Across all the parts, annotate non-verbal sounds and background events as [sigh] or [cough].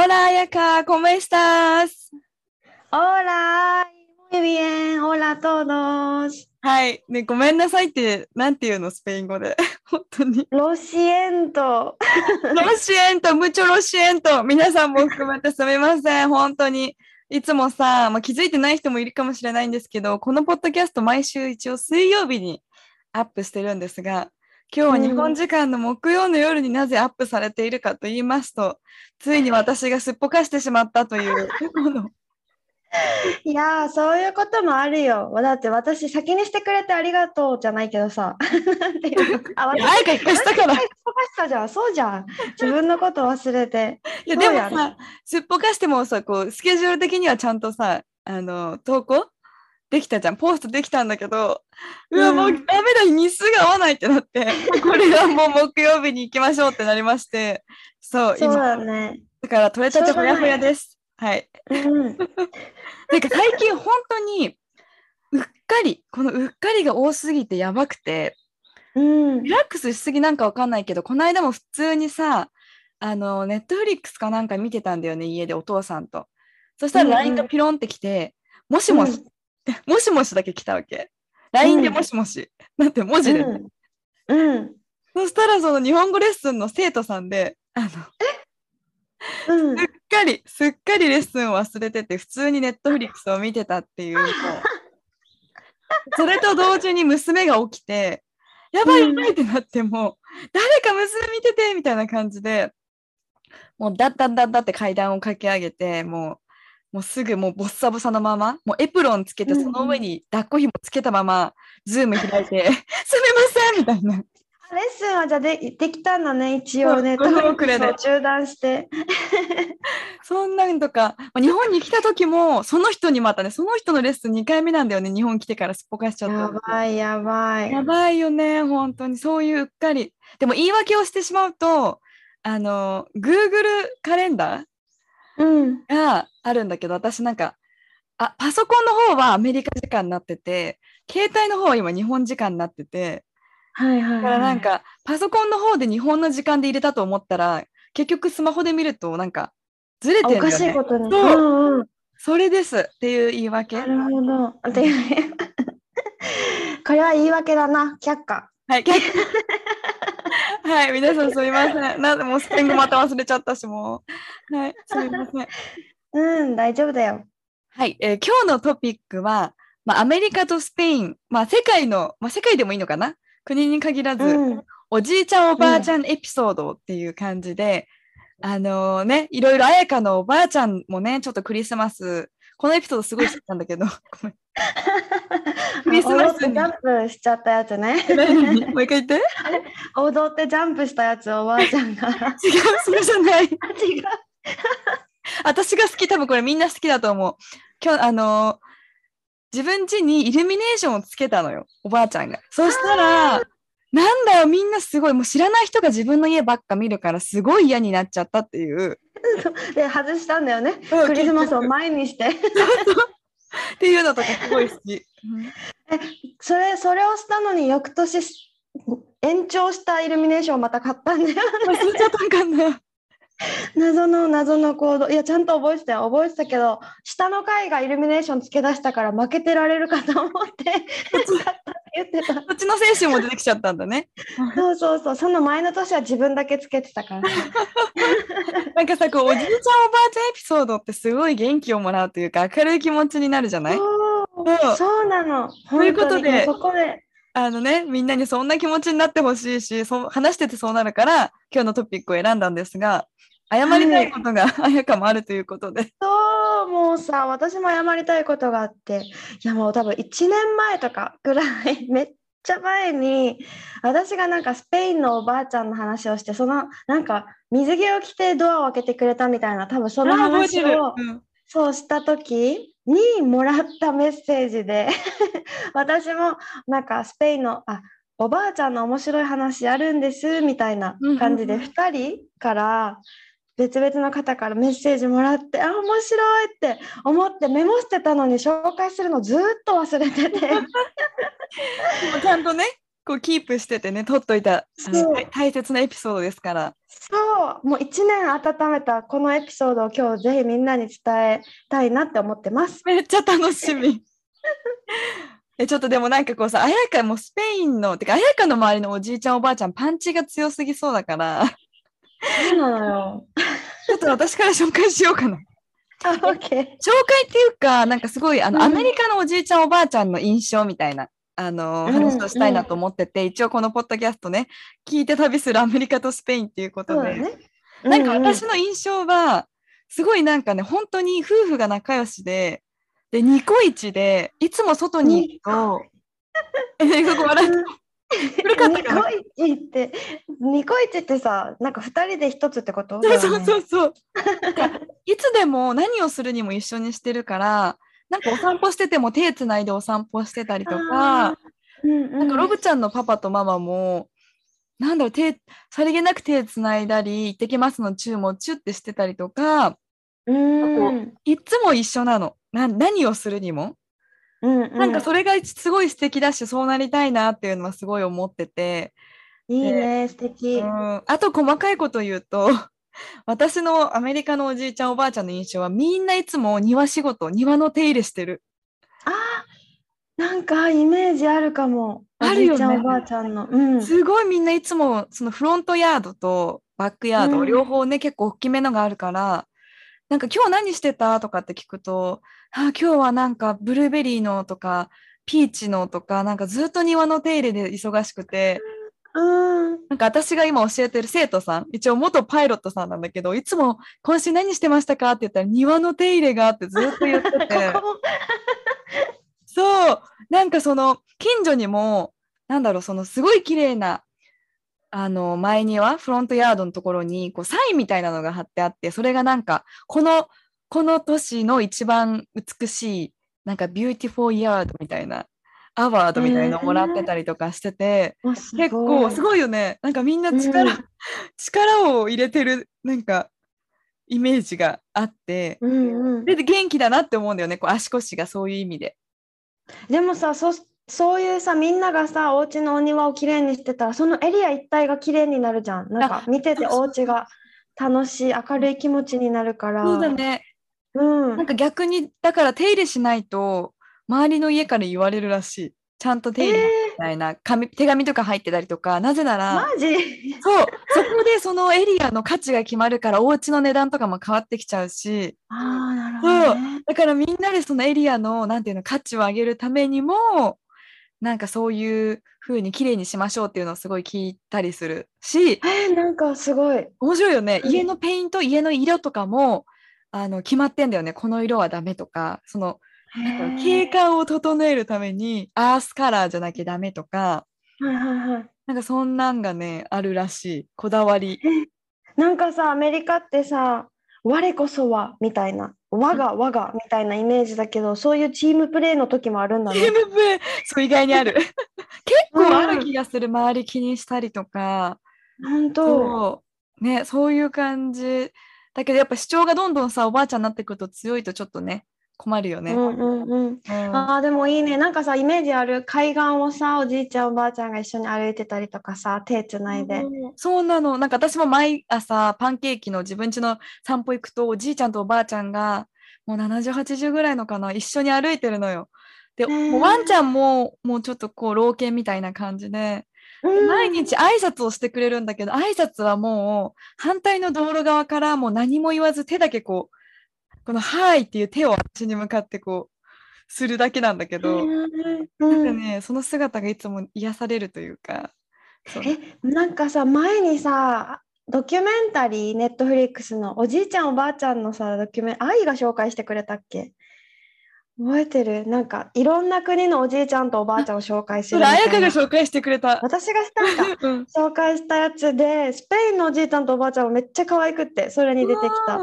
Hola, Ayaka, ¿cómo estás? Hola! Muy bien! Hola a todos! はい、ね、ごめんなさいって、なんていうの、スペイン語で。本当に。Lo siento! ロシエント、ムチョロシエント。皆さんも含めてすみません。本当に。いつもさ、まあ、気づいてない人もいるかもしれないんですけど、このポッドキャスト毎週一応水曜日にアップしてるんですが、今日は日本時間の木曜の夜になぜアップされているかと言いますと、ついに私がすっぽかしてしまったという、こ [laughs] のいやーそういうこともあるよ。だって私先にしてくれてありがとうじゃないけどさ。[laughs] なんていうのあい。や愛が一回したから。私忙しさじゃん。そうじゃん。自分のこと忘れて。いやでもさ、すっぽかしてもさ、こう、スケジュール的にはちゃんとさ、あの、投稿できたじゃん。ポストできたんだけど、うわ、うんもうダメだ、日数が合わないってなって、[laughs] これはもう木曜日に行きましょうってなりまして、そう、今、だね。だから取れたてほやほやです。はい。うん。[laughs] てか最近本当に、うっかり、このうっかりが多すぎてやばくて、うん。リラックスしすぎなんかわかんないけど、この間も普通にさ、あの、ネットフリックスかなんか見てたんだよね、家でお父さんと。そしたらうんうん。LINE がピロンってきて、もしもし、もしもしだけ来たわけ？LINE でもしもし。なんて文字でね、うんうんそしたらその日本語レッスンの生徒さんで、あの、うんすっかり、すっかりレッスンを忘れてて、普通にネットフリックスを見てたっていうの。それと同時に娘が起きて、やばいやばいってなっても、誰か娘見ててみたいな感じで、もうだったんだったって階段を駆け上げて、もう、もうすぐもうボッサボサのまま、もうエプロンつけて、その上に抱っこ紐つけたまま、ズーム開いて、[laughs] すみませんみたいな。レッスンはじゃあでできたんだね一応ねそう5分遅れで中断して [laughs] そんなんとか、まあ日本に来た時も、その人にまたね、その人のレッスン2回目なんだよね、日本来てからすっぽかしちゃったやの。やばいやばいやばいよね、本当に。そういううっかり。でも言い訳をしてしまうと、あの、Google カレンダうんーがあるんだけど、私なんか、あ、パソコンの方はアメリカ時間になってて、携帯の方は今日本時間になってて、はいはいだからはいなんか、パソコンの方で日本の時間で入れたと思ったら、結局スマホで見るとなんか、ずれてるよね。おかしいことに。そううんうん。それですっていう言い訳。なるほど。で [laughs] これは言い訳だな、却下。はい、[laughs] [laughs] 逆はい、皆さんすみません。なんでもうスペイン語また忘れちゃったし、もう。はい、すみません。うん、大丈夫だよ。はい、えー今日のトピックは、まあ、アメリカとスペイン、まあ、世界の、まあ、世界でもいいのかな？国に限らず、うん、おじいちゃんおばあちゃんエピソードっていう感じで、あのね、いろいろ彩香のおばあちゃんもね、ちょっとクリスマス、このエピソードすごい好きなんだけど、ごめん。ク [laughs] リスマスにジャンプしちゃったやつね。何？もう一回言って。踊ってジャンプしたやつをおばあちゃんが。違う、それじゃない。[laughs] 違う。私が好き、多分これみんな好きだと思う。今日、あのー自分家にイルミネーションをつけたのよ、おばあちゃんが。そしたら、なんだよ、みんなすごい、もう知らない人が自分の家ばっか見るから、すごい嫌になっちゃったっていう。[laughs] で、外したんだよね。うんクリスマスを前にして。っていうのとかすごい好き。それ、それをしたのに翌年延長したイルミネーションをまた買ったんだよ。忘れちゃったんかな。謎の謎の行動。いやちゃんと覚えてたよ。覚えてたけど下の階がイルミネーションつけ出したから負けてられるかと思って買っ言 [laughs] ってたちの精神も出てきちゃったんだね。そうそうそう。その前の年は自分だけつけてたから。[laughs] なんかさ、こう、おじいちゃんおばあちゃんエピソードってすごい元気をもらうというか、明るい気持ちになるじゃない？そう。そう。なの。そういうことでそこであのね、みんなにそんな気持ちになってほしいし、そう話しててそうなるから、今日のトピックを選んだんですが、謝りたいことが、あやかもあるということで。そうもうさ私も謝りたいことがあって。いやもう多分1年前とかぐらい [laughs] めっちゃ前に私がなんかスペインのおばあちゃんの話をしてそのなんか水着を着てドアを開けてくれたみたいな多分その話をうん。そうした時にもらったメッセージで。[laughs] 私もなんかスペインのあおばあちゃんの面白い話あるんですみたいな感じでうんうん。2人から別々の方からメッセージもらってあ面白いって思ってメモしてたのに紹介するのずっと忘れてて。[laughs] ちゃんとね、こうキープしててね、取っといた大大切なエピソードですから。そうもう1年温めたこのエピソードを今日ぜひみんなに伝えたいなって思ってます。めっちゃ楽しみ。[laughs] えちょっとでもなんかこうさ、あやかもスペインの、てかあやかの周りのおじいちゃんおばあちゃんパンチが強すぎそうだから、そうなのよ。ちょっと私から紹介しようかな。[laughs] あ、オッケー。紹介っていうか、なんかすごいあの、うんアメリカのおじいちゃんおばあちゃんの印象みたいな。あのうん話をしたいなと思ってて、一応このポッドキャストね聞いて旅するアメリカとスペインっていうことで、ね。なんか私の印象は、すごいなんかね、本当に夫婦が仲良しで、で、ニコイチで、いつも外に行くと、え、そこ笑って、古かったかな。ニコイチって、ニコイチってさ、なんか二人で一つってことそうそうそういつでも何をするにも一緒にしてるから、なんかお散歩してても手つないでお散歩してたりとか、うんうん、なんかロブちゃんのパパとママも、なんだろう、手、さりげなく手つないだり、行ってきますのチューもチュってしてたりとか、うんいつも一緒なの。な何をするにも。うんうん、なんかそれがすごい素敵だし、そうなりたいなっていうのはすごい思ってて、いいね、素敵。うん、あと細かいこと言うと、[laughs] 私のアメリカのおじいちゃんおばあちゃんの印象はみんないつも庭仕事、庭の手入れしてる。あーなんかイメージあるかも。あるよねおじいちゃんおばあちゃんの。うん。すごいみんないつもそのフロントヤードとバックヤード、うん両方ね結構大きめのがあるからなんか今日何してたとかって聞くとあ今日はなんかブルーベリーのとかピーチのとかなんかずっと庭の手入れで忙しくてうん。なんか私が今教えてる生徒さん一応元パイロットさんなんだけどいつも今週何してましたか？って言ったら庭の手入れがあってずっと言ってて。[laughs] ここも。そう。なんかその近所にもなんだろうそのすごい綺麗なあの前庭 front yard のところにこうサインみたいなのが貼ってあってそれがなんかこのこの年の一番美しいなんか beautiful yard みたいな award みたいなのをもらってたりとかしてて、あす結構すい。ごいよね。なんかみんな力、うん。力を入れてるなんかイメージがあって。うんうん、で元気だなって思うんだよね。こう足腰がそういう意味で。でもさそそういうさみんながさお家のお庭をきれいにしてたらそのエリア一帯がきれいになるじゃん。なんか見ててお家が楽しい明るい気持ちになるから。そうだね。うん。なんか逆にだから手入れしないと周りの家から言われるらしい。ちゃんと手入れみたいな、紙手紙とか入ってたりとか。なぜならマジ？そう。そこでそのエリアの価値が決まるからお家の値段とかも変わってきちゃうし。ああなるほどね。だからみんなでそのエリアのなんていうの価値を上げるためにもなんかそういう風に綺麗にしましょうっていうのをすごい聞いたりするし。えー、なんかすごい。面白いよね。うん。家のペイント家の色とかもあの決まってんだよね。この色はダメとか。そのなんか景観を整えるためにアースカラーじゃなきゃダメとかはいはいはい。なんかそんなんがねあるらしい。こだわり。なんかさアメリカってさ我こそはみたいな我が我がみたいなイメージだけどそういうチームプレーの時もあるんだね。MV そう意外にある。[laughs] 結構ある気がする周り気にしたりとか。本当。そう。ねそういう感じ。だけどやっぱ主張がどんどんさおばあちゃんになってくると強いとちょっとね困るよね、うんうんうん。うん。あーでもいいね。なんかさイメージある海岸をさおじいちゃんおばあちゃんが一緒に歩いてたりとかさ手つないで、うんそうなの。なんか私も毎朝パンケーキの自分家の散歩行くとおじいちゃんとおばあちゃんがもう70、80ぐらいのかな一緒に歩いてるのよ。で、ねえもうワンちゃんももうちょっとこう老犬みたいな感じで、うん。毎日挨拶をしてくれるんだけど挨拶はもう反対の道路側からもう何も言わず手だけこうこの「はい」っていう手を私に向かってこうするだけなんだけど、うん。なんかねその姿がいつも癒されるというか。えなんかさ前にさドキュメンタリーネットフリックスのおじいちゃんおばあちゃんのさドキュメン愛が紹介してくれたっけ？覚えてる？なんかいろんな国のおじいちゃんとおばあちゃんを紹介すそれ、るみたいな。彩香が紹介してくれた。私がしたんだ [laughs] うん。紹介したやつでスペインのおじいちゃんとおばあちゃんはめっちゃ可愛くってそれに出てきた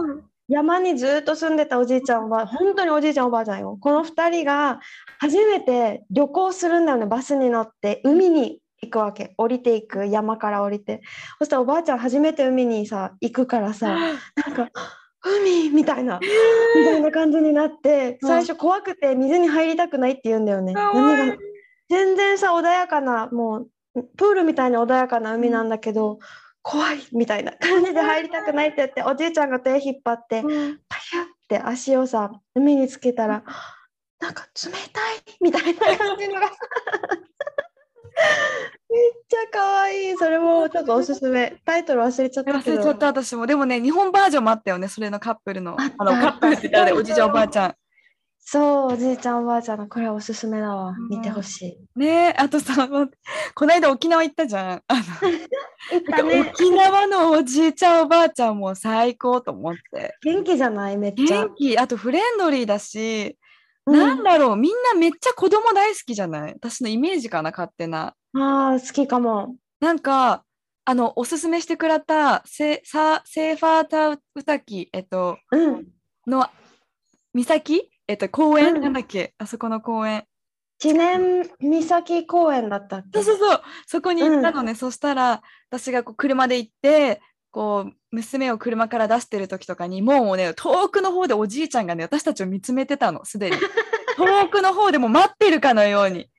山にずっと住んでたおじいちゃんは本当におじいちゃんおばあちゃんよ。この2人が初めて旅行するんだよね。バスに乗って海に行くわけ。降りていく。山から降りて。そしたらおばあちゃん初めて海にさ行くからさなんか海みたいなみたいな感じになってうん。最初怖くて水に入りたくないって言うんだよね。が全然さ穏やかなもうプールみたいに穏やかな海なんだけど、怖いみたいな感じで入りたくないって言っておじいちゃんが手引っ張ってうん。パシャって足をさ海につけたらなんか冷たいみたいな感じのが。[laughs] めっちゃ可愛い。それもちょっとおすすめ。タイトル忘れちゃった忘れちゃった私も。でもね、日本バージョンもあったよね、それのカップルの。あのカップルって言ったらおじいちゃんおばあちゃん。そうおじいちゃんおばあちゃんのこれおすすめだわ。うん。見てほしい。ねえ、あとさ、この間沖縄行ったじゃん。あの [laughs] ね。沖縄のおじいちゃんおばあちゃんも最高と思って。元気じゃない？めっちゃ。元気、あとフレンドリーだし、うん。なんだろう、みんなめっちゃ子供大好きじゃない？私のイメージかな、勝手な。あー好きかも。なんか、あの、おすすめしてくれたセサセーファータウタキ、えっと、うん。の岬えっと、公園、うんなんだっけあそこの公園。知念岬公園だったっけ？そうそうそう、そこに行ったのね。そしたら、私がこう車で行って、こう、娘を車から出してる時とかに、もうね、遠くの方でおじいちゃんがね、私たちを見つめてたの、すでに。[laughs] 遠くの方でもう待ってるかのように。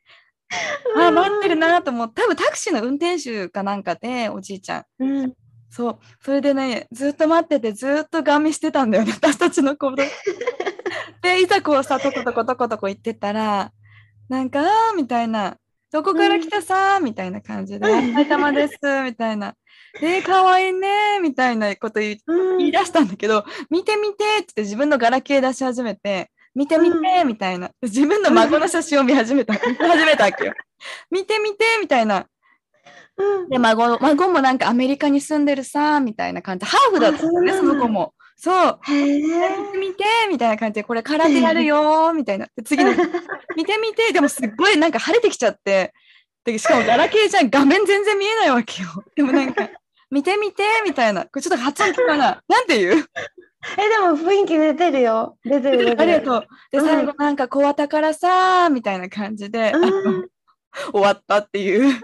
あ、待ってるなと思って、多分タクシーの運転手かなんかで、おじいちゃん。うんそう、それでね、ずっと待ってて、ずっとガン見してたんだよね、私たちの行動。[laughs] で、いざこうさ、とことことことこ行ってたら、なんか、あーみたいな、どこから来たさーみたいな感じで、うん埼玉です、みたいな。えー、かわいいねみたいなこと言い出したんだけど、見て見てって自分のガラケー出し始めて、見て見てみたいな。自分の孫の写真を見始めた、見 [laughs] 始めたわけよ。見て見てみたいな。うんで、孫、孫もなんかアメリカに住んでるさ、みたいな感じ。ハーフだったんだよね、その子も。そう。へえ見てみたいな感じで、これ空手やるよー、みたいな。で次の、[laughs] 見てみて、でもすっごいなんか晴れてきちゃって、でしかもガラケーじゃん、画面全然見えないわけよ。でもなんか、[laughs] 見てみて、みたいな。これちょっと発音聞かな。なんて言う？えでも雰囲気出てるよ出てる出てるありがとう。で、うん最後なんか小綿からさー、みたいな感じで、うん終わったっていう。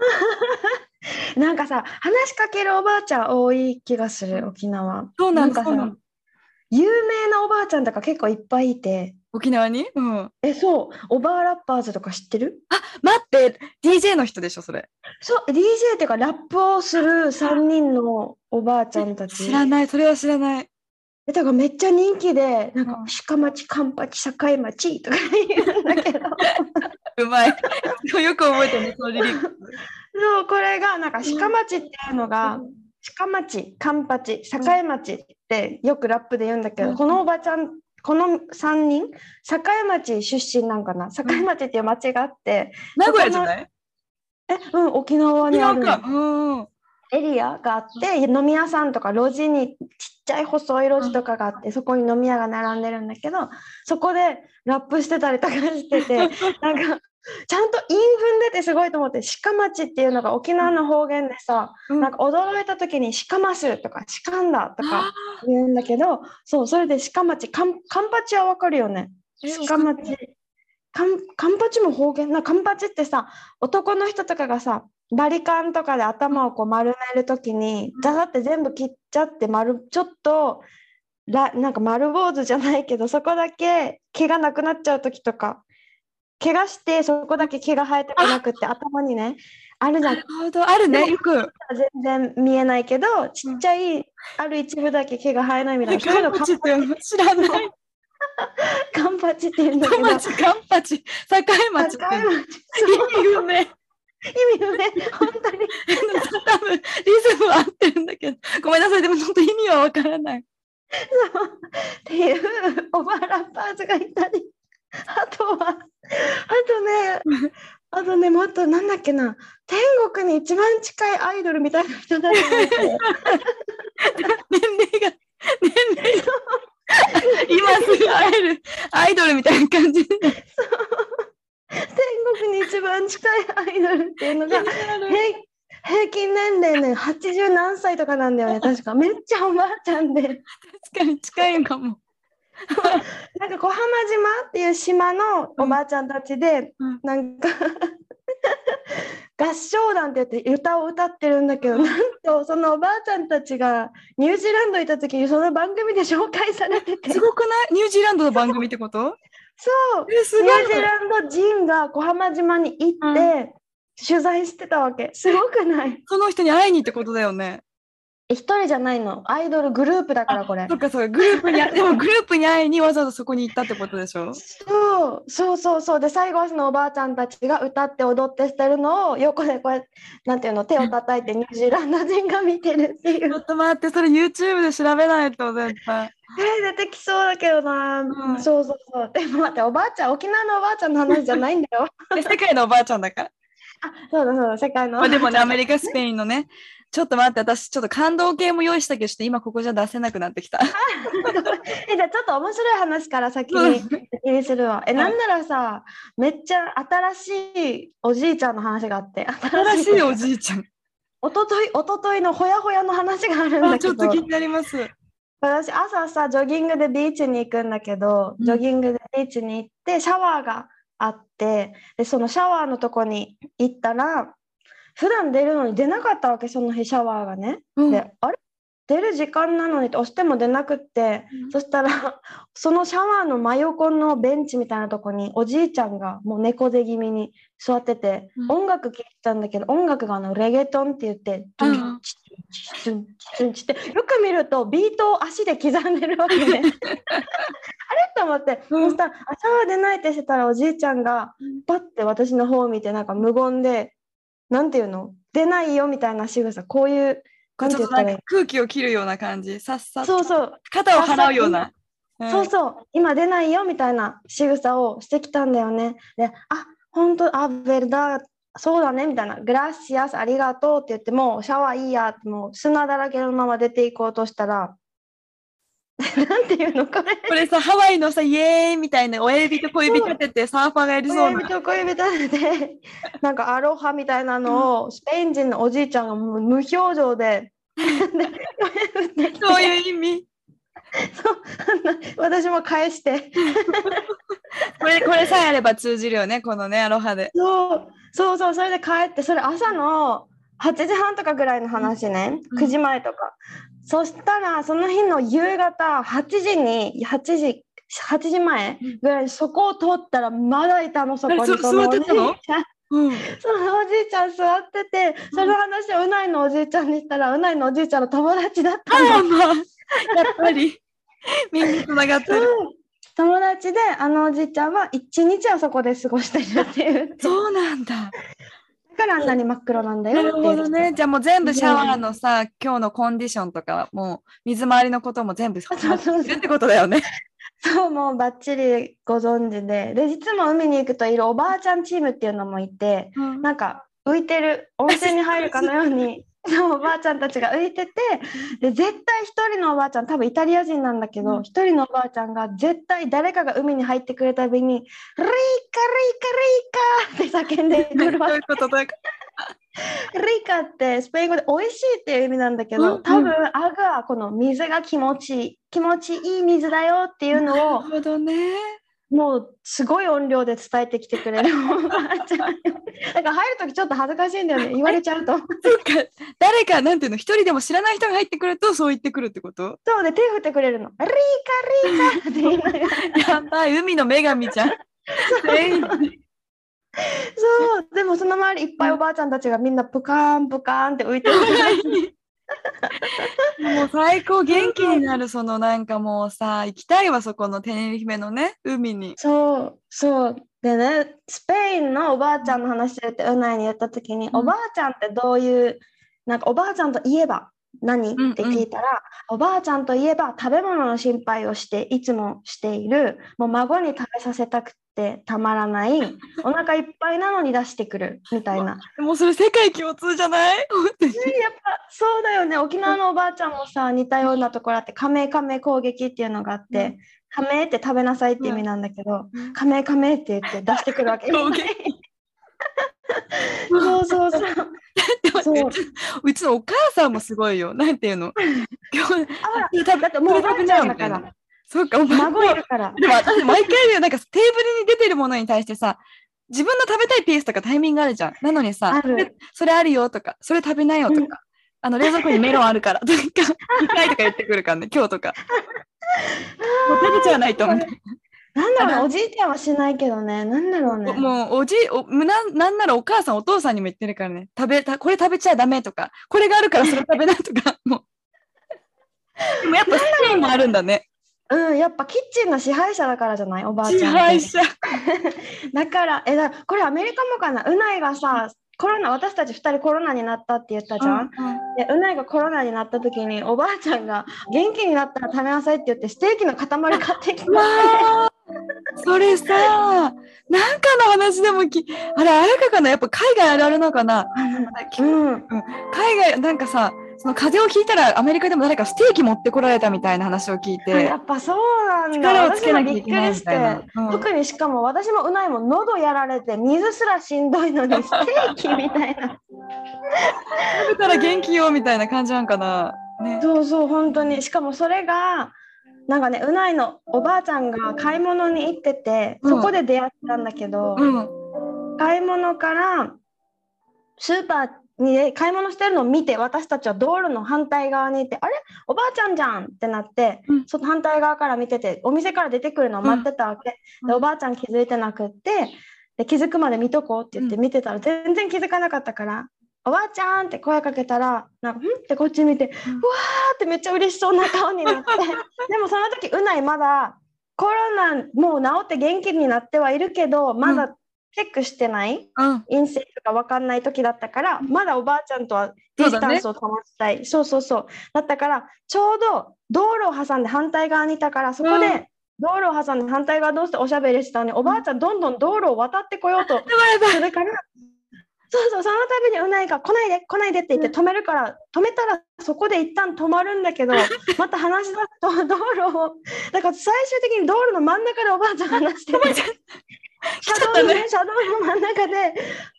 [laughs] なんかさ話しかけるおばあちゃん多い気がする沖縄そうなんだかさ有名なおばあちゃんとか結構いっぱいいて。沖縄に？うん。えそう。オバーラッパーズとか知ってる？待って、DJ の人でしょ、それ。そう DJ っていうかラップをする3人のおばあちゃんたち。知らない、それは知らない。えだからめっちゃ人気でなんかうん。鹿町カンパチ境町とか言うんだけど。うまい。[laughs] よく覚えてるね、そのリリック。[laughs] そうこれがなんか鹿町っていうのが鹿町カンパチ境町。ってよくラップで言うんだけど、うん。このおばちゃんこの3人境町出身なんかな？境町っていう町があって、名古屋じゃない？えうん沖縄にある。エリアがあって飲み屋さんとか路地にちっちゃい細い路地とかがあって、そこに飲み屋が並んでるんだけどそこでラップしてたりとかしてて [laughs] なんかちゃんと韻踏んでてすごいと思って鹿町っていうのが沖縄の方言でさ、うん。なんか驚いた時に鹿ますとか鹿んだとか言うんだけどそうそれで鹿町カンカンパチはわかるよね。鹿町。カンカンパチも方言？なカンパチってさ男の人とかがさバリカンとかで頭をこう丸める時にうん。ザザって全部切っちゃって丸ちょっとらなんか丸坊主じゃないけどそこだけ毛がなくなっちゃう時とか怪我してそこだけ毛が生えてこなくって頭にねあるじゃなんるほど、あるね、よく。全然見えないけどちっちゃい、ある一部だけ毛が生えないみたいな。そういうのカン知らない。カンパチって言うんだけど。カンパチ、カンパチ、境町って。意味不明。意味不明。本当に。[laughs] 多分リズムは合ってるんだけど、ごめんなさい、でも本当意味はわからない。っていうオーバーラッパーズがいたり。あとは [laughs] あとねもっとなんだっけな。天国に一番近いアイドルみたいな人たちがいて。[laughs] 年齢が、年齢が。今すぐ会えるアイドルみたいな感じ。天国に一番近いアイドルっていうのが平平均年齢ね80何歳とかなんだよね。確か。めっちゃおばあちゃんで。確かに近いかも。[laughs] なんか小浜島っていう島のおばあちゃんたちで、うん。なんか [laughs] 合唱団って言って歌を歌ってるんだけどなんとそのおばあちゃんたちがニュージーランド行った時にその番組で紹介されてて。すごくない？ニュージーランドの番組ってこと？[laughs] そう。ニュージーランド人が小浜島に行って、取材してたわけ。すごくない？その人に会いにってことだよね。一人じゃないの。アイドルグループだからこれ。そっかそっか。グループに [laughs] でもグループに会いにわざわざそこに行ったってことでしょ？そうそうそう。そうで最後はそのおばあちゃんたちが歌って踊ってしてるのを横でこうやってなんていうの手を叩いてニュージーランド人が見てるっていちょうっと待ってそれ YouTube で調べないと絶対。えー出てきそうだけどな、うん。そうそうそう。でも待っておばあちゃん沖縄のおばあちゃんの話じゃないんだよ。[laughs] で世界のおばあちゃんだから。[laughs] あそうだそうだ世界のまあ、でもねアメリカスペインのねちょっと待って私ちょっと感動系も用意したけどちょっと今ここじゃ出せなくなってきた。[laughs] えじゃあちょっと面白い話から先に先にするわ。え、なんならさ、めっちゃ新しいおじいちゃんの話があって、新しいおじいちゃん。おととい、おとといのほやほやの話があるんあだけど、ちょっと気になります。私朝さ、ジョギングでビーチに行くんだけど、うんジョギングでビーチに行って、シャワーがあって、で、そのシャワーのとこに行ったら、普段出るのに出なかったわけ、その日シャワーがね。うん。で、あれ？出る時間なのにって押しても出なくって、うん。そしたら [laughs] そのシャワーの真横のベンチみたいなとこにおじいちゃんがもう猫背気味に座ってて、うん。音楽聴いてたんだけど音楽があのレゲトンって言ってドゥンチチンチンチってよく見るとビートを足で刻んでるわけね。あれと思って、うんそしたらあシャワー出ないってしてたらおじいちゃんがパッて私の方を見てなんか無言でなんていうの？出ないよみたいな仕草。こういうなんちて言ったらいいょっとなんか空気を切るような感じ。さっさと。そうそう。肩を払うような。そうそう、今出ないよみたいな仕草をしてきたんだよね。で、あ、本当、あ、ベルダ、そうだねみたいな、グラシアス、ありがとうって言って、もうシャワーいいやって、もう砂だらけのまま出ていこうとしたら、[laughs] なんていうの？これ。これさ、ハワイのさ、イエーイみたいな親指と小指立ててサーファーがやりそうな。親指と小指立てて、[laughs] なんかアロハみたいなのを、スペイン人のおじいちゃんが無表情で、で [laughs] そういう意味。そう私も返して。これ、これさえあれば通じるよね、このね、アロハで。そうそうそうそれで帰ってそれ朝の8時半とかぐらいの話ね、うん9時前とかそしたらその日の夕方8時に8時8時前ぐらいにそこを通ったらまだいたのそこにあそそのおじいちゃんうん。そのおじいちゃん座っててその話をうないのおじいちゃんにしたらうないのおじいちゃんの友達だったの。まあ、やっぱり、みんなつながってる。うん友達であのおじいちゃんは一日はそこで過ごしてるっていうそうなんだ。だからあんなに真っ黒なんだよなるほどね。じゃあもう全部シャワーのさ、今日のコンディションとか、もう水回りのことも全部そうそうそう知ってことだよね。そう、もうバッチリご存知で。で、実も海に行くといるおばあちゃんチームっていうのもいて、なんか浮いてる、温泉に入るかのように、おばあちゃんたちが浮いてて、で、絶対一人のおばあちゃん、多分イタリア人なんだけど、うん。一人のおばあちゃんが絶対誰かが海に入ってくるたびに、リーカリーカリーカって叫んでくるわけどういうことどういうこリカってスペイン語で美味しいっていう意味なんだけど、うんうん。多分アがこの水が気持ちいい気持ちいい水だよっていうのをとなるほどね。もうすごい音量で伝えてきてくれるおばあちゃん。だから入るときちょっと恥ずかしいんだよね。言われちゃうと。誰か、なんていうの、一人でも知らない人が入ってくると、そう言ってくるってこと？そうで手振ってくれるの。リーカリーカって言いながら。やばい、海の女神じゃん。そう。でもその周りいっぱいおばあちゃんたちがみんなプカーンプカーンって浮いてる。[laughs] もう最高元気になる、そのなんかもうさ、行きたいわ、そこのテネリフェのね、海に。そうそう。でね、スペインのおばあちゃんの話でってうないに言った時に、うんおばあちゃんってどういう、なんかおばあちゃんといえば何、んうんって聞いたら、おばあちゃんといえば食べ物の心配をしていつもしている、もう孫に食べさせたくてたまらない、[laughs] お腹いっぱいなのに出してくるみたいな。もうそれ世界共通じゃない？[laughs] やっぱそうだよね。ね、沖縄のおばあちゃんもさ、似たようなところあって、カメカメ攻撃っていうのがあって、うんカメって食べなさいって意味なんだけど、うんカメカメって言って出してくるわけ。[laughs] そうそうそう。そううちのお母さんもすごいよ。なんていうの？今日あだってもうおばあちゃんだから。そうか、孫いるから。でも私毎回ね、なんかテーブルに出てるものに対してさ、自分の食べたいピースとかタイミングあるじゃん。なのにさそれあるよとか、それ食べなよとか、うんあの冷蔵庫にメロンあるからとか、2回とか言ってくるからね、今日とか。もう食べちゃわないと思う。[laughs] なんだろうね、おじいちゃんはしないけどね、なんだろうね。もうおじおなんなんならお母さんお父さんにも言ってるからね食べたこれ食べちゃダメとかこれがあるからそれ食べなとかもうでもやっぱスペインもあるんだねうん、やっぱキッチンの支配者だからじゃない、おばあち支ゃんって。配者。[laughs] だから、え、だこれアメリカもかな、うないがさ、コロナ、私たち2人コロナになったって言ったじゃん？で、うないがコロナになった時に、おばあちゃんが元気になったら食べなさいって言って、ステーキの塊買ってきた。それさなんかの話でもきあれあれかかな？やっぱ海外あるあるのかな？うん、海外なんかさその風邪をひいたらアメリカでも誰かステーキ持ってこられたみたいな話を聞いあてやっぱそうなんだ。力をつけなきゃいけないみ私もびっくりしたて。。いなうん特にしかも私もうないも喉やられて水すらしんどいのに [laughs] ステーキみたいな食べたら元気よみたいな感じなんかな。ね。そうそう本当にしかもそれがなんかねうないのおばあちゃんが買い物に行っててうんそこで出会ったんだけど、うん。買い物からスーパーに買い物してるのを見て私たちは道路の反対側にいてあれ？おばあちゃんじゃんってなって、うん。その反対側から見ててお店から出てくるのを待ってたわけ、うん。でおばあちゃん気づいてなくってで気づくまで見とこうって言ってうん。見てたら全然気づかなかったから「おばあちゃん」って声かけたらなんか「ん?」ってこっち見て、うわーってめっちゃ嬉しそうな顔になって。[laughs] でもその時うないまだコロナもう治って元気になってはいるけどまだチェックしてない、うん。陰性とか分かんない時だったから、まだおばあちゃんとはディスタンスを保ちたい。そう,、そうそう。だったから、ちょうど道路を挟んで反対側にいたから、そこうん。で道路を挟んで反対側どうしておしゃべりしたのに、おばあちゃんどんどん道路を渡ってこようとするから、そうそう、その度にうないが来ないで、来ないでって言って止めるから、止めたらそこで一旦止まるんだけど、また話し出すと [laughs] 道路を、だから最終的に道路の真ん中でおばあちゃんが話してて。[laughs] 車道のね、車道の真ん中で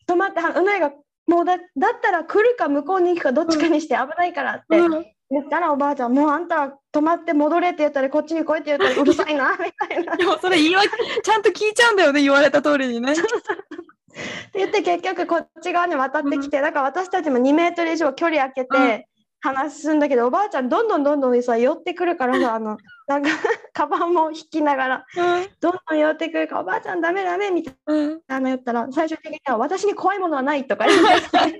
止まって、うないが、もうだだったら来るか向こうに行くかどっちかにして危ないからってうん言ったらおばあちゃん、もうあんたは止まって戻れって言ったり、こっちに来いって言ったらうるさいな、みたいな。っでもそれ言い訳、ちゃんと聞いちゃうんだよね、言われた通りにね。[laughs] て言って結局こっち側に渡ってきて、だから私たちも2メートル以上距離空けて話すんだけど、おばあちゃんどんどんどんどんさ寄ってくるからさ、あの、なんか、[laughs] カバンも引きながら、どんどん寄ってくるから、おばあちゃんダメダメみたい。なの言ったら、最終的には私に怖いものはないとか言って。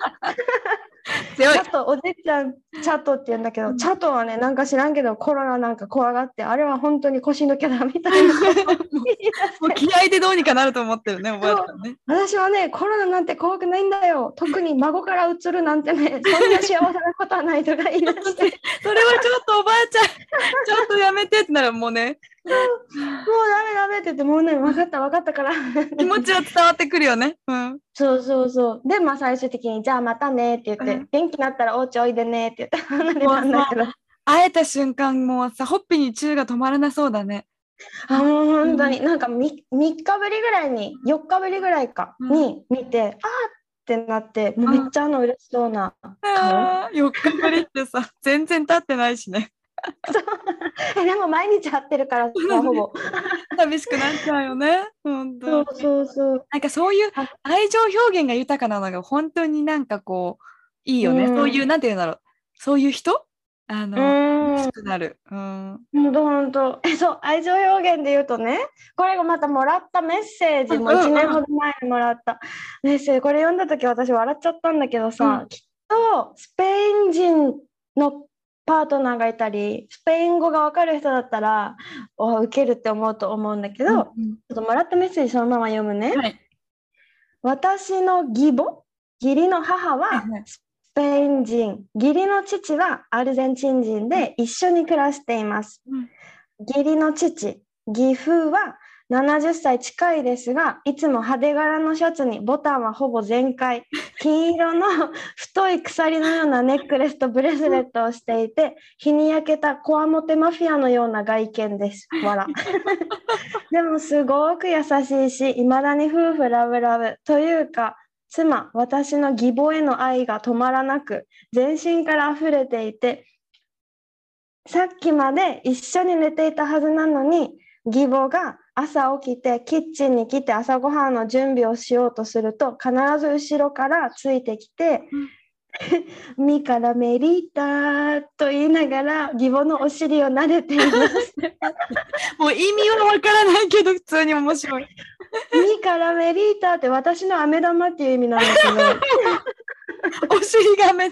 [laughs] 強いチャ。[laughs] トおじいちゃんチャトって言うんだけど、うん。チャトはねなんか知らんけどコロナなんか怖がってあれは本当に腰抜けだみたいな。[laughs] もう気合でどうにかなると思ってるね、おばあちゃんね。私はねコロナなんて怖くないんだよ。特に孫からうつるなんてね [laughs] そんな幸せなことはないとか言い出して。[laughs] それはちょっとおばあちゃん、ちょっとやめてってならもうね、[laughs] ダメダメって言ってもうね分かった分かったから。[laughs] 気持ちは伝わってくるよね。うん。そうそうそう。でまあ最終的にじゃあまたねって言って、うん。元気になったらお家おいでねって言って離れたんだけど。会えた瞬間もうさ、ほっぺにチューが止まらなそうだね。あもう本当に。なんか 3, 日ぶりぐらいに4日ぶりぐらいかうん。に見て、あーってなってもうめっちゃあの嬉しそうなあー4日ぶりってさ、全然経ってないしね。[laughs] えでも毎日会ってるから [laughs] さほぼ。寂しくなっちゃうよね。本当そうそうそう。なんかそういうあ愛情表現が豊かなのが本当になんかこういいよね。うん。そういうなんていうんだろう。そういう人？あうの、しくなる。うん。ほんとほんとえそう愛情表現で言うとねこれがまたもらったメッセージもうんうん1年ほど前にもらった。メッセージ。これ読んだ時私笑っちゃったんだけどさ、うん。きっとスペイン人のパートナーがいたりスペイン語がわかる人だったらお受けるって思うと思うんだけど、ちょっともらったメッセージそのまま読むね。はい。私の義母義理の母はスペイン人義理の父はアルゼンチン人で一緒に暮らしています。うん義理の父義父は70歳近いですが、いつも派手柄のシャツにボタンはほぼ全開、[laughs] 金色の太い鎖のようなネックレスとブレスレットをしていて、日に焼けたこわもてマフィアのような外見です。笑。[laughs] でもすごく優しいし、いまだに夫婦ラブラブ。というか、妻、私の義母への愛が止まらなく、全身から溢れていて、さっきまで一緒に寝ていたはずなのに、義母が朝起きてキッチンに来て朝ごはんの準備をしようとすると必ず後ろからついてきて「ミカラメリータ」と言いながら義母のお尻を撫でています。[laughs] もう意味はわからないけど、普通に面白い。ミカラメリータって私の飴玉っていう意味なんだけどお尻がめ、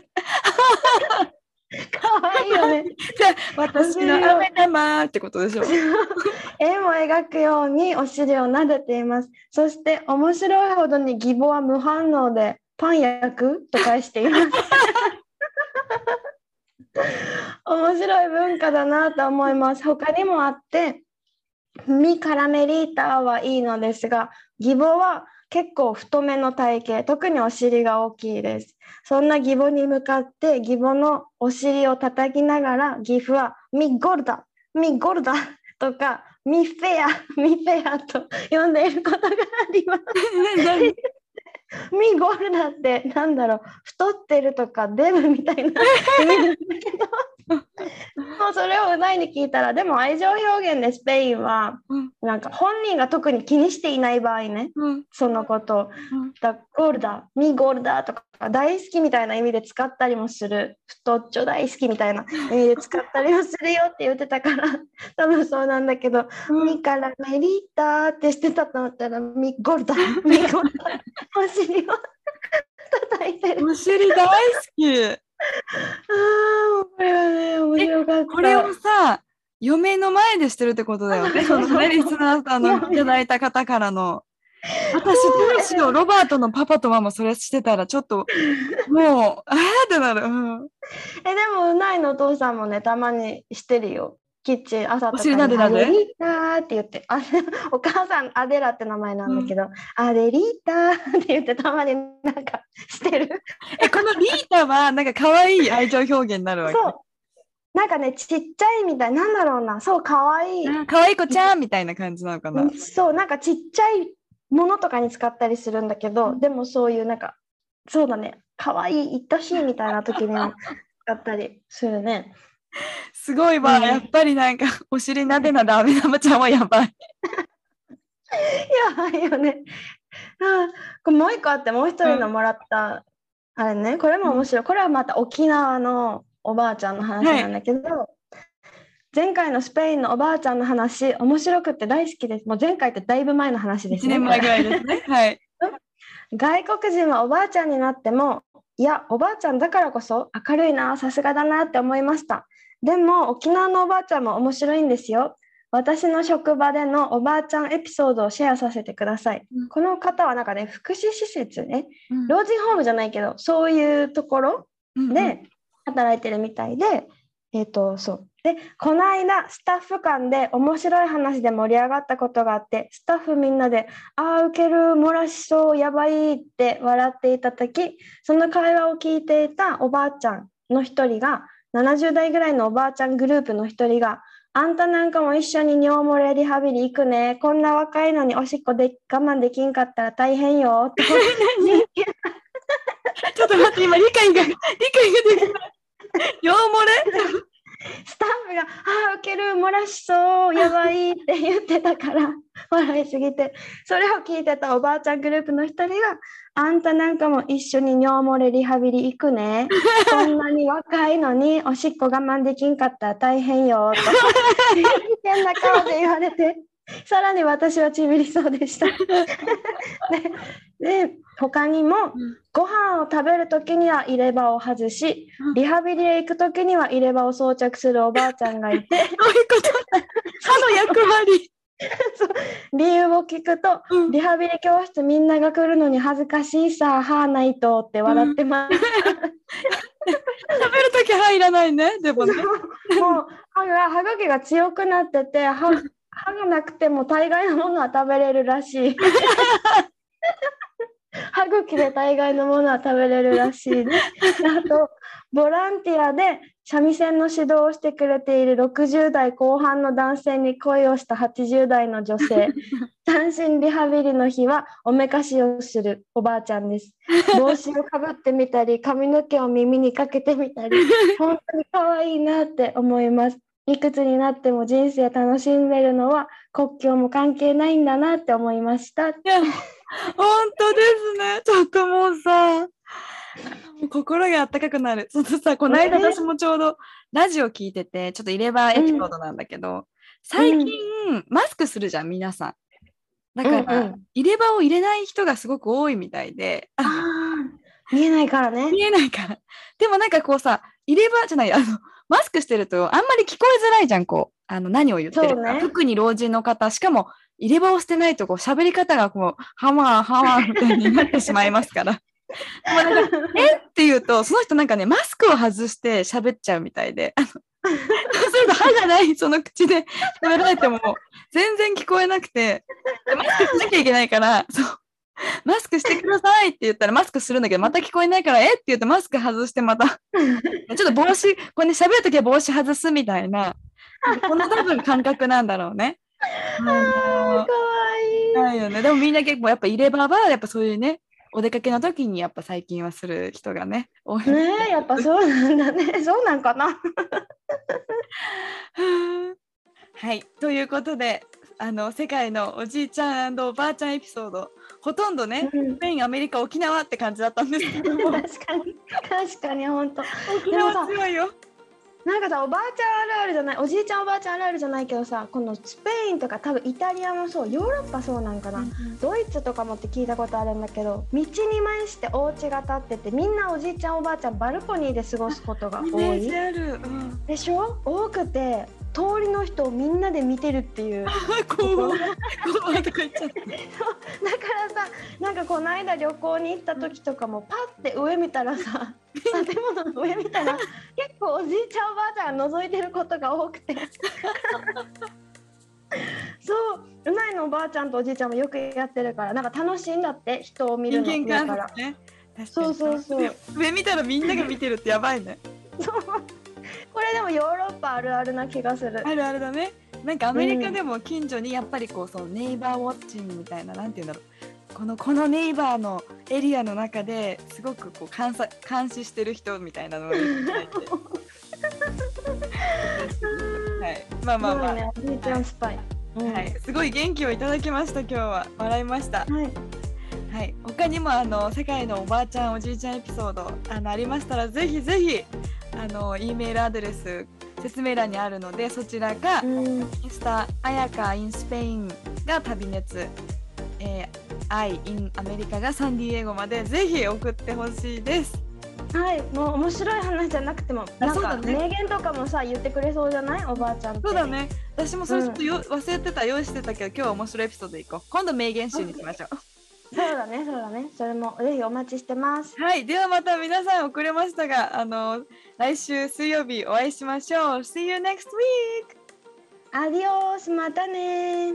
じかわいいよね。[laughs] ゃあ私の飴玉ってことでしょ。[laughs] 絵も描くようにお尻を撫でています。そして面白いほどに義母は無反応でパン焼くと返しています。[laughs] 面白い文化だなと思います。他にもあって、ミカラメリータはいいのですが、義母は結構太めの体型、特にお尻が大きいです。そんな義母に向かって義母のお尻を叩きながら義父はミゴルダ、ミゴルダとかミフェア、ミフェアと呼んでいることがあります。ミゴルダってなんだろう太ってるとかデブみたいな意味なんだけどもうそれをうないに聞いたらでも愛情表現でスペインはうんなんか本人が特に気にしていない場合ねうんそのこと。うんだゴルダミゴルダとか大好きみたいな意味で使ったりもする。太っちょ大好きみたいな意味で使ったりもするよって言ってたから [laughs] 多分そうなんだけどミカラメリータってしてたと思ったらミゴルダミゴルダお尻を叩いてる。お尻大好き。ああ、これはね、面白かった。これをさ、嫁の前でしてるってことだよね。[laughs] そのね、リスナーさんのいただいた方からの。私どうしよう、ロバートのパパとママそれしてたらちょっと、もう、あーってなる。うん、え、でも、うないのお父さんもね、たまにしてるよ。キッチン朝とかにアデリーターって言ってあ [laughs] お母さんアデラって名前なんだけど、アデリーターって言ってたまになんかしてる。え、このリータはなんか可愛い愛情表現になるわけ？そう。なんかねちっちゃいみたいなんだろうな。そうかわい。可愛い子ちゃんみたいな感じなのかな？そうなんかちっちゃいものとかに使ったりするんだけど、でもそういうなんかそうだね。かわいい愛しいみたいな時にも使ったりするね [laughs] すごいわ、うん。やっぱりなんかお尻なでなでアメ玉ちゃんはやばい。[laughs] やばいよね。あこれもう一個あってもう一人のもらった、あれね。これも面白い。これはまた沖縄のおばあちゃんの話なんだけど、前回のスペインのおばあちゃんの話面白くって大好きです。もう前回ってだいぶ前の話です1ね年前ぐらいですね。[laughs] はい。外国人はおばあちゃんになってもいやおばあちゃんだからこそ明るいなさすがだなって思いましたでも沖縄のおばあちゃんも面白いんですよ。私の職場でのおばあちゃんエピソードをシェアさせてください、うん。この方はなんかね福祉施設ね。うん。老人ホームじゃないけどそういうところうんで働いてるみたいで、えっ、とそう。でこの間スタッフ間で面白い話で盛り上がったことがあってスタッフみんなで「あーウケる漏らしそうやばい」って笑っていた時その会話を聞いていたおばあちゃんの一人が70代ぐらいのおばあちゃんグループの一人が「あんたなんかも一緒に尿漏れリハビリ行くねこんな若いのにおしっこで我慢できんかったら大変よ」って [laughs] ちょっと待って、今理解が、理解ができない。尿漏れ？スタッフが「ああウケる漏らしそうやばい」って言ってたから [laughs] 笑いすぎて。それを聞いてたおばあちゃんグループの一人が「あんたなんかも一緒に尿漏れリハビリ行くね。そんなに若いのにおしっこ我慢できんかったら大変よ」と変 [laughs] な顔で言われて。[laughs] さらに私はちびりそうでした。[laughs] でで他にもご飯を食べる時には入れ歯を外しうん。リハビリへ行く時には入れ歯を装着するおばあちゃんがいて。[laughs] どういうこと。歯の役割。理由を聞くとうん。リハビリ教室みんなが来るのに恥ずかしいさ歯ないとって笑ってます、食べるとき歯いらないね。でもね。もう歯が歯茎が強くなってて歯歯がなくても大概のものは食べれるらしい。[laughs] 歯茎で大概のものは食べれるらしいね。あとボランティアで三味線の指導をしてくれている60代後半の男性に恋をした80代の女性 [laughs] 単身リハビリの日はおめかしをするおばあちゃんです帽子をかぶってみたり髪の毛を耳にかけてみたり [laughs] 本当に可愛いなって思いますいくつになっても人生楽しんでるのは国境も関係ないんだなって思いましたいや本当ですね。ちょっともうさ、心があったかくなる。そのさ、この間私もちょうどラジオ聞いてて、ちょっと入れ歯エピソードなんだけど、最近、マスクするじゃん、皆さん。だから、うんうん入れ歯を入れない人がすごく多いみたいで、あ見えないからね見えないから。でもなんかこうさ、入れ歯じゃない、あの、マスクしてるとあんまり聞こえづらいじゃん、こう、あの、何を言ってるか。ね特に老人の方、しかも入れ歯をしてないと、こう、喋り方がこう、ハマー、ハマーみたいになってしまいますから。[laughs] でもなんかえ？って言うと、その人なんかね、マスクを外して喋っちゃうみたいで、そうすると歯がないその口で喋られても全然聞こえなくて、でマスクしなきゃいけないから、そう。[laughs] マスクしてくださいって言ったらマスクするんだけど、また聞こえないから、え？って言うとマスク外してまた、[laughs] ちょっと帽子、これね、喋るときは帽子外すみたいな、この多分感覚なんだろうね。[laughs] かわいい。ないよね。でもみんな結構やっぱ入れ歯はやっぱそういうね、お出かけの時にやっぱ最近はする人がね、多い。ねえやっぱそうなんだね。そうなんかな。はい、ということで、あの世界のおじいちゃんおばあちゃんエピソード、ほとんどね、うん。スペイン、アメリカ、沖縄って感じだったんですけども、[laughs] 確かに確かに本当。沖縄強いよ。なんかさおばあちゃんあるあるじゃないおじいちゃんおばあちゃんあるあるじゃないけどさこのスペインとか多分イタリアもそうヨーロッパそうなんかな、ドイツとかもって聞いたことあるんだけど道に面してお家が建っててみんなおじいちゃんおばあちゃんバルコニーで過ごすことが多い。ある。うん、でしょ？多くて通りの人をみんなで見てるっていう怖い。怖いとか言っちゃった。だからさなんかこの間旅行に行った時とかもパッて上見たらさ [laughs] 建物の上見たら結構おじいちゃんおばあちゃんが覗いてることが多くて [laughs] そううないのおばあちゃんとおじいちゃんもよくやってるからなんか楽しいんだって人を見る人間からね。そうそうそう [laughs] 上見たらみんなが見てるってやばいね。そうこれでもヨーロッパあるあるな気がするあるあるだね。なんかアメリカでも近所にやっぱりこうそのネイバーウォッチングみたいななんて言うんだろう。このこのネイバーのエリアの中ですごくこう監査監視してる人みたいなのがいて。はい。まあまあまあ。ねちゃんスパイ、うんはい。すごい元気をいただきました今日は笑いました。はいはい、他にもあの世界のおばあちゃんおじいちゃんエピソードあのありましたらぜひぜひあの E メールアドレス説明欄にあるのでそちらか、うんインスタあやか in スペインが旅熱、えー、I in アメリカがサンディエゴまでぜひ送ってほしいです。はい、もう面白い話じゃなくても、なんか名言とかもさ言ってくれそうじゃない？おばあちゃんって。そうだ。ね私もそれちょっとよ、忘れてた用意してたけど今日は面白いエピソードいこう今度名言集にしましょう。そうだね、そうだね。それもぜひお待ちしてます。はい、ではまた皆さん遅れましたが、あの来週水曜日お会いしましょう。See you next week! アディオス、またね